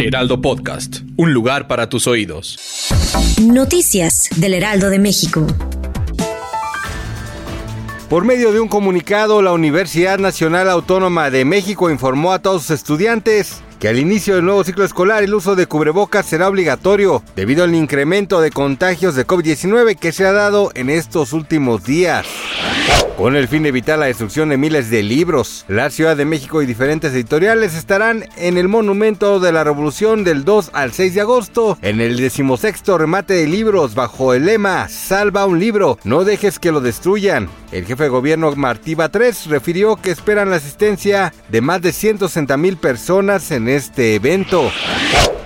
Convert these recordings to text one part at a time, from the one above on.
Heraldo Podcast, un lugar para tus oídos. Noticias del Heraldo de México. Por medio de un comunicado, la Universidad Nacional Autónoma de México informó a todos sus estudiantes que al inicio del nuevo ciclo escolar el uso de cubrebocas será obligatorio debido al incremento de contagios de COVID-19 que se ha dado en estos últimos días. Con el fin de evitar la destrucción de miles de libros, la Ciudad de México y diferentes editoriales estarán en el Monumento de la Revolución del 2 al 6 de agosto, en el decimosexto remate de libros bajo el lema Salva un libro, no dejes que lo destruyan. El jefe de gobierno Martí Batres refirió que esperan la asistencia de más de 160 mil personas en este evento.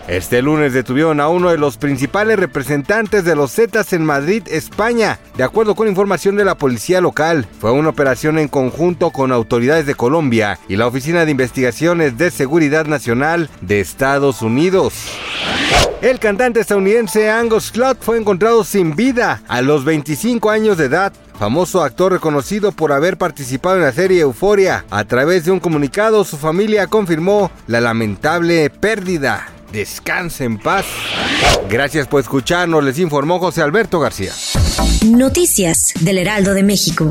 Este lunes detuvieron a uno de los principales representantes de los Zetas en Madrid, España. De acuerdo con información de la policía local, fue una operación en conjunto con autoridades de Colombia y la Oficina de Investigaciones de Seguridad Nacional de Estados Unidos. El cantante estadounidense Angus Cloud fue encontrado sin vida a los 25 años de edad famoso actor reconocido por haber participado en la serie Euforia. A través de un comunicado, su familia confirmó la lamentable pérdida. Descanse en paz. Gracias por escucharnos, les informó José Alberto García. Noticias del Heraldo de México.